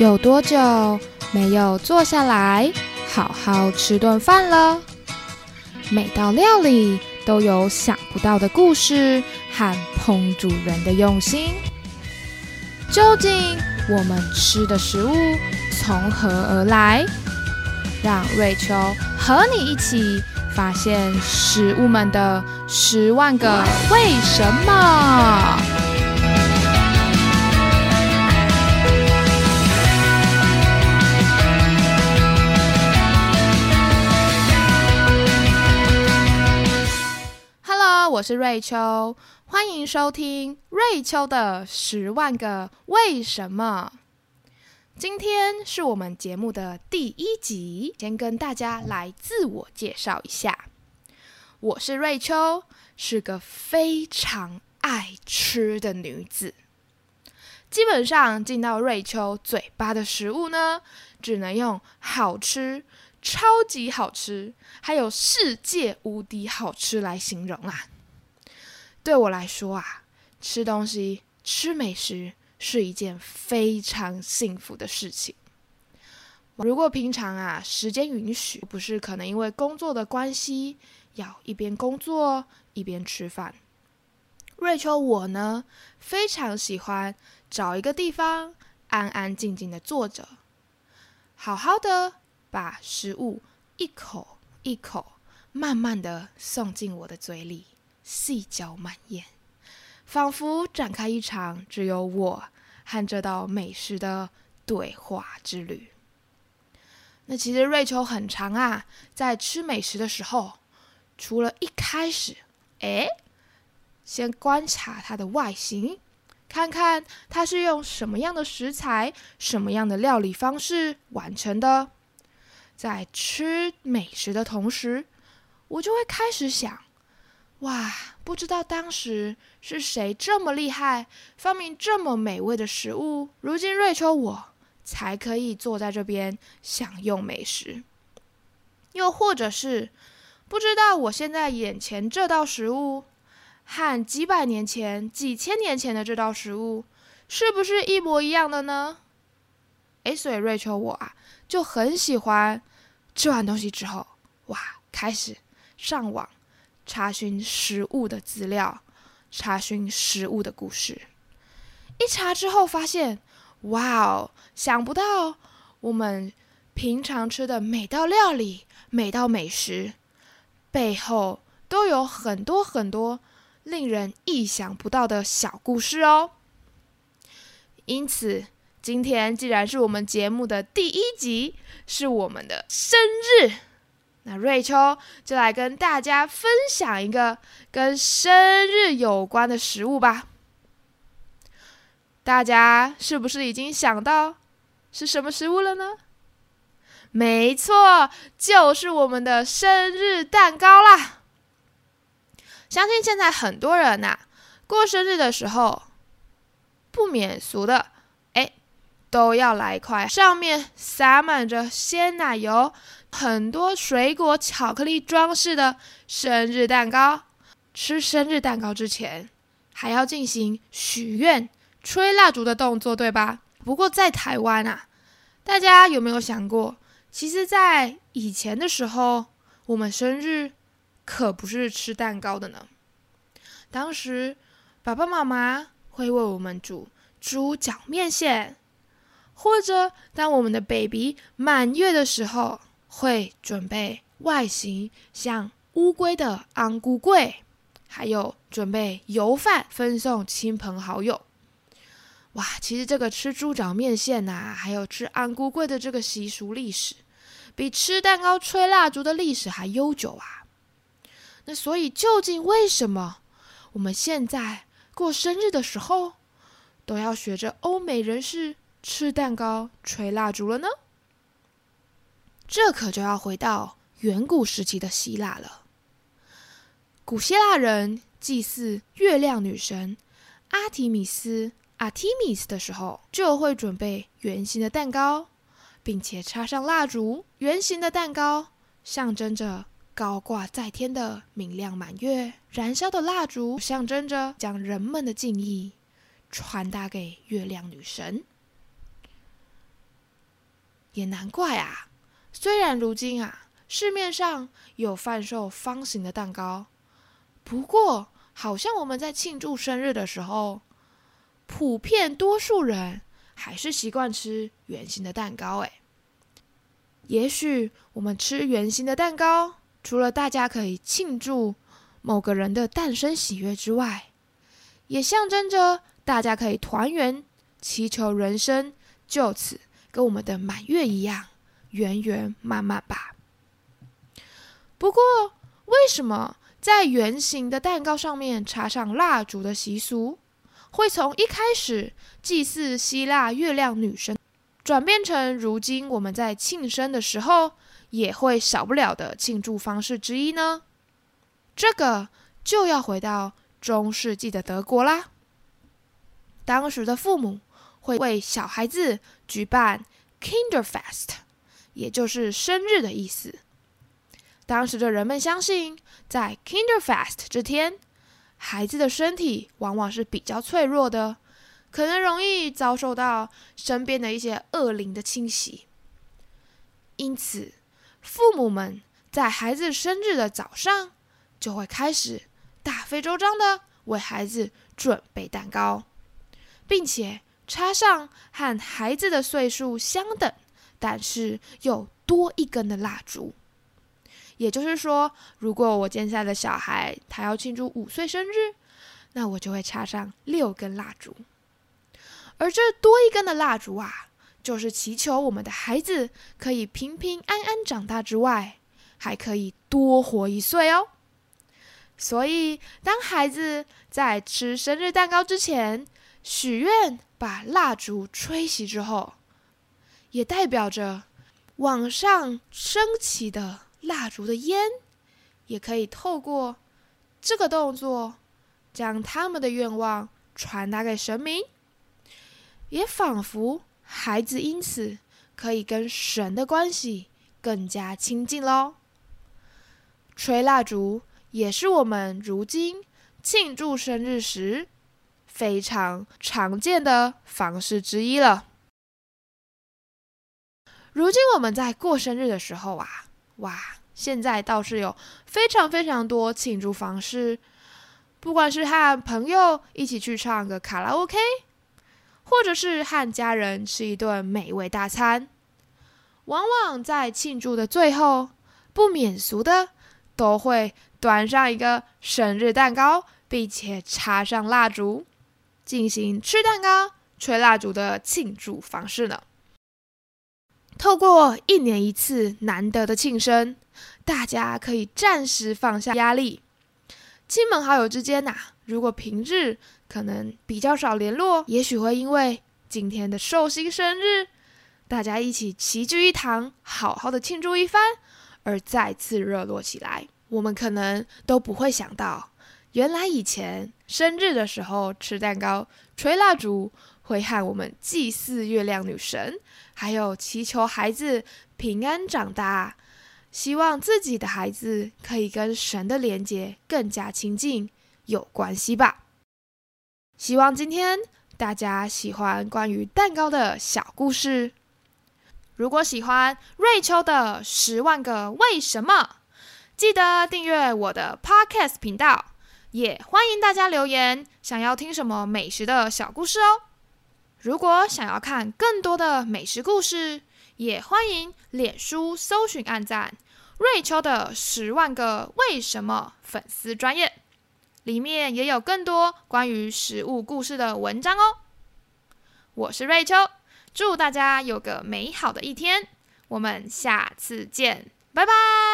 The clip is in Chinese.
有多久没有坐下来好好吃顿饭了？每道料理都有想不到的故事和烹煮人的用心。究竟我们吃的食物从何而来？让瑞秋和你一起发现食物们的十万个为什么。我是瑞秋，欢迎收听瑞秋的十万个为什么。今天是我们节目的第一集，先跟大家来自我介绍一下。我是瑞秋，是个非常爱吃的女子。基本上进到瑞秋嘴巴的食物呢，只能用好吃、超级好吃，还有世界无敌好吃来形容啊。对我来说啊，吃东西、吃美食是一件非常幸福的事情。如果平常啊时间允许，不是可能因为工作的关系要一边工作一边吃饭。瑞秋我呢非常喜欢找一个地方安安静静的坐着，好好的把食物一口一口慢慢的送进我的嘴里。细嚼慢咽，仿佛展开一场只有我和这道美食的对话之旅。那其实瑞秋很长啊，在吃美食的时候，除了一开始，哎，先观察它的外形，看看它是用什么样的食材、什么样的料理方式完成的。在吃美食的同时，我就会开始想。哇，不知道当时是谁这么厉害，发明这么美味的食物，如今瑞秋我才可以坐在这边享用美食。又或者是不知道我现在眼前这道食物，和几百年前、几千年前的这道食物，是不是一模一样的呢？诶，所以瑞秋我啊，就很喜欢吃完东西之后，哇，开始上网。查询食物的资料，查询食物的故事。一查之后发现，哇哦！想不到我们平常吃的每道料理、每道美食背后，都有很多很多令人意想不到的小故事哦。因此，今天既然是我们节目的第一集，是我们的生日。那瑞秋就来跟大家分享一个跟生日有关的食物吧。大家是不是已经想到是什么食物了呢？没错，就是我们的生日蛋糕啦！相信现在很多人呐，过生日的时候不免俗的，哎，都要来一块上面撒满着鲜奶油。很多水果、巧克力装饰的生日蛋糕。吃生日蛋糕之前，还要进行许愿、吹蜡烛的动作，对吧？不过在台湾啊，大家有没有想过，其实，在以前的时候，我们生日可不是吃蛋糕的呢。当时，爸爸妈妈会为我们煮猪脚面线，或者当我们的 baby 满月的时候。会准备外形像乌龟的安菇柜，还有准备油饭分送亲朋好友。哇，其实这个吃猪脚面线呐，还有吃安菇柜的这个习俗历史，比吃蛋糕、吹蜡烛的历史还悠久啊。那所以，究竟为什么我们现在过生日的时候，都要学着欧美人士吃蛋糕、吹蜡烛了呢？这可就要回到远古时期的希腊了。古希腊人祭祀月亮女神阿提米斯 （Artemis） 的时候，就会准备圆形的蛋糕，并且插上蜡烛。圆形的蛋糕象征着高挂在天的明亮满月，燃烧的蜡烛象征着将人们的敬意传达给月亮女神。也难怪啊。虽然如今啊，市面上有贩售方形的蛋糕，不过好像我们在庆祝生日的时候，普遍多数人还是习惯吃圆形的蛋糕。诶，也许我们吃圆形的蛋糕，除了大家可以庆祝某个人的诞生喜悦之外，也象征着大家可以团圆，祈求人生就此跟我们的满月一样。圆圆满满吧。不过，为什么在圆形的蛋糕上面插上蜡烛的习俗，会从一开始祭祀希腊月亮女神，转变成如今我们在庆生的时候也会少不了的庆祝方式之一呢？这个就要回到中世纪的德国啦。当时的父母会为小孩子举办 Kinderfest。也就是生日的意思。当时的人们相信，在 Kinderfest 这天，孩子的身体往往是比较脆弱的，可能容易遭受到身边的一些恶灵的侵袭。因此，父母们在孩子生日的早上，就会开始大费周章的为孩子准备蛋糕，并且插上和孩子的岁数相等。但是又多一根的蜡烛，也就是说，如果我接下来的小孩他要庆祝五岁生日，那我就会插上六根蜡烛。而这多一根的蜡烛啊，就是祈求我们的孩子可以平平安安长大之外，还可以多活一岁哦。所以，当孩子在吃生日蛋糕之前许愿，把蜡烛吹熄之后。也代表着往上升起的蜡烛的烟，也可以透过这个动作，将他们的愿望传达给神明，也仿佛孩子因此可以跟神的关系更加亲近喽。吹蜡烛也是我们如今庆祝生日时非常常见的方式之一了。如今我们在过生日的时候啊，哇，现在倒是有非常非常多庆祝方式，不管是和朋友一起去唱个卡拉 OK，或者是和家人吃一顿美味大餐，往往在庆祝的最后，不免俗的都会端上一个生日蛋糕，并且插上蜡烛，进行吃蛋糕、吹蜡烛的庆祝方式呢。透过一年一次难得的庆生，大家可以暂时放下压力。亲朋好友之间呐，如果平日可能比较少联络，也许会因为今天的寿星生日，大家一起齐聚一堂，好好的庆祝一番，而再次热络起来。我们可能都不会想到，原来以前生日的时候吃蛋糕、吹蜡烛。会和我们祭祀月亮女神，还有祈求孩子平安长大，希望自己的孩子可以跟神的连接更加亲近有关系吧。希望今天大家喜欢关于蛋糕的小故事。如果喜欢瑞秋的十万个为什么，记得订阅我的 Podcast 频道，也欢迎大家留言，想要听什么美食的小故事哦。如果想要看更多的美食故事，也欢迎脸书搜寻、按赞瑞秋的十万个为什么粉丝专业，里面也有更多关于食物故事的文章哦。我是瑞秋，祝大家有个美好的一天，我们下次见，拜拜。